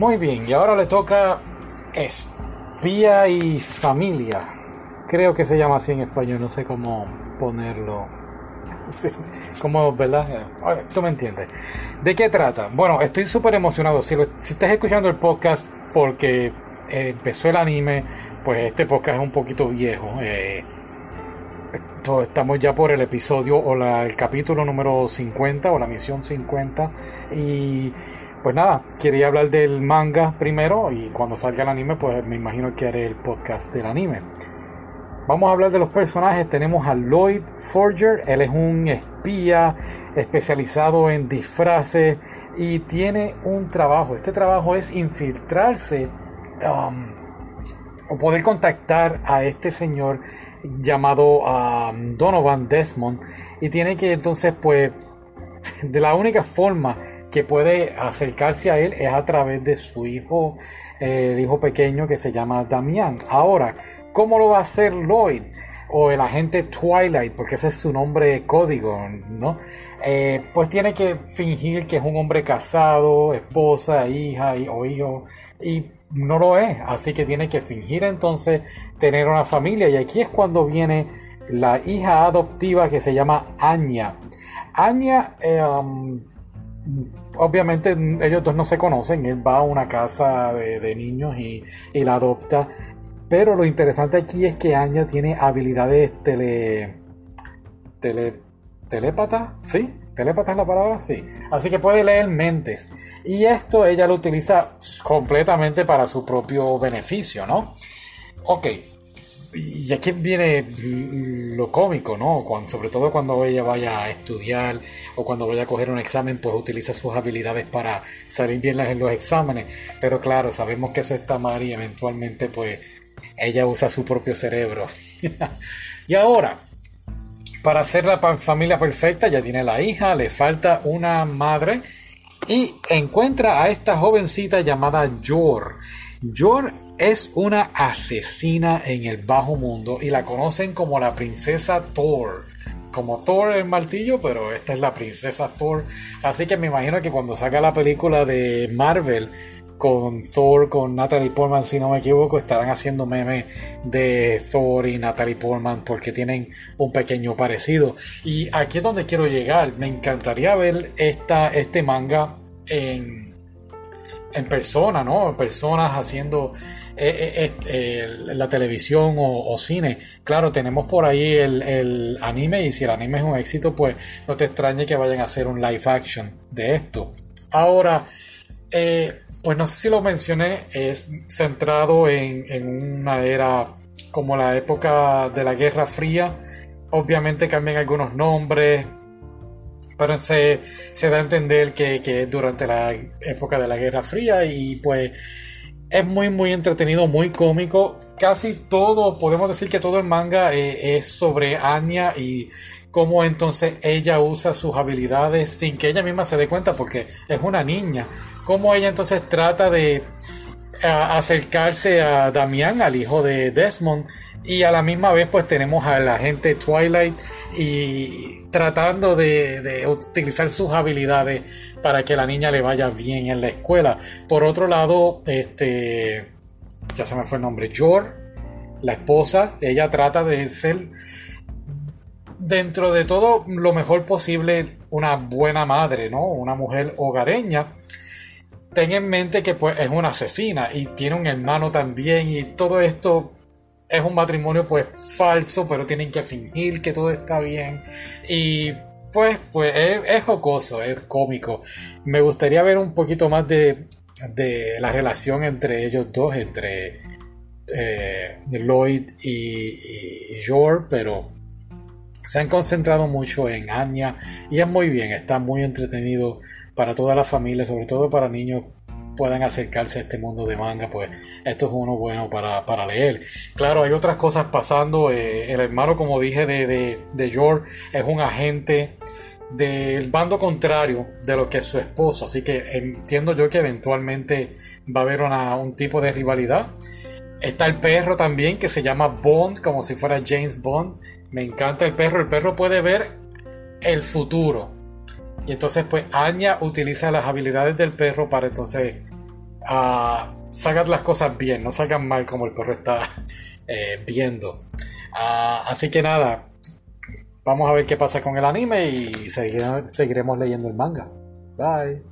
Muy bien, y ahora le toca espía y familia. Creo que se llama así en español, no sé cómo ponerlo. Sí, ¿verdad? Tú me entiendes. ¿De qué trata? Bueno, estoy súper emocionado. Si, si estás escuchando el podcast porque eh, empezó el anime, pues este podcast es un poquito viejo. Eh, estamos ya por el episodio o la, el capítulo número 50 o la misión 50. Y pues nada, quería hablar del manga primero y cuando salga el anime, pues me imagino que haré el podcast del anime. Vamos a hablar de los personajes. Tenemos a Lloyd Forger. Él es un espía especializado en disfraces y tiene un trabajo. Este trabajo es infiltrarse um, o poder contactar a este señor llamado um, Donovan Desmond y tiene que entonces pues de la única forma que puede acercarse a él es a través de su hijo, eh, el hijo pequeño que se llama Damián. Ahora, ¿cómo lo va a hacer Lloyd? O el agente Twilight, porque ese es su nombre código, ¿no? Eh, pues tiene que fingir que es un hombre casado, esposa, hija o hijo, y no lo es, así que tiene que fingir entonces tener una familia, y aquí es cuando viene la hija adoptiva que se llama Anya. Anya eh, um, obviamente ellos dos no se conocen, él va a una casa de, niños y, la adopta, pero lo interesante aquí es que Anya tiene habilidades tele... tele ¿sí? ¿Telépata es la palabra? Sí. Así que puede leer mentes. Y esto ella lo utiliza completamente para su propio beneficio, ¿no? Ok, y aquí viene lo cómico, ¿no? Sobre todo cuando ella vaya a estudiar o cuando vaya a coger un examen, pues utiliza sus habilidades para salir bien en los exámenes. Pero claro, sabemos que eso está mal y eventualmente pues ella usa su propio cerebro. y ahora, para hacer la familia perfecta, ya tiene la hija, le falta una madre y encuentra a esta jovencita llamada Yor. Yor es una asesina en el bajo mundo y la conocen como la princesa Thor. Como Thor el martillo, pero esta es la princesa Thor. Así que me imagino que cuando saca la película de Marvel con Thor, con Natalie Portman, si no me equivoco, estarán haciendo memes de Thor y Natalie Portman porque tienen un pequeño parecido. Y aquí es donde quiero llegar. Me encantaría ver esta, este manga en, en persona, ¿no? Personas haciendo eh, eh, eh, la televisión o, cine. Claro, tenemos por ahí el, anime y si el anime es un éxito, pues no te extrañe que vayan a hacer un live action de esto. Ahora, pues no sé si lo mencioné, es centrado en, en, una era como la época de la Guerra Fría. Obviamente cambian algunos nombres, pero se, se da a entender que, que durante la época de la Guerra Fría y pues es muy, muy entretenido, muy cómico. Casi todo, podemos decir que todo el manga eh, es sobre Anya y cómo entonces ella usa sus habilidades sin que ella misma se dé cuenta porque es una niña. Cómo ella entonces trata de acercarse a Damián, al hijo de Desmond, y a la misma vez pues tenemos a la gente Twilight y tratando de, utilizar sus habilidades para que la niña le vaya bien en la escuela. Por otro lado, este ya se me fue el nombre, Jor, la esposa, ella trata de ser dentro de todo lo mejor posible una buena madre, ¿no? Una mujer hogareña. Ten en mente que pues es una asesina y tiene un hermano también y todo esto es un matrimonio pues falso, pero tienen que fingir que todo está bien. Y pues, pues es, jocoso, es cómico. Me gustaría ver un poquito más de, de la relación entre ellos dos, entre eh, Lloyd y, y, Jor, pero se han concentrado mucho en Anya y es muy bien, está muy entretenido para toda la familia, sobre todo para niños puedan acercarse a este mundo de manga, pues esto es uno bueno para, leer. Claro, hay otras cosas pasando. Eh, el hermano, como dije, de, de, de George es un agente del bando contrario de lo que es su esposo. Así que entiendo yo que eventualmente va a haber una, un tipo de rivalidad. Está el perro también que se llama Bond, como si fuera James Bond. Me encanta el perro. El perro puede ver el futuro. Y entonces pues Anya utiliza las habilidades del perro para entonces ah, sacad las cosas bien, no salgan mal como el perro está eh, viendo. Ah, así que nada, vamos a ver qué pasa con el anime y seguiremos leyendo el manga. Bye.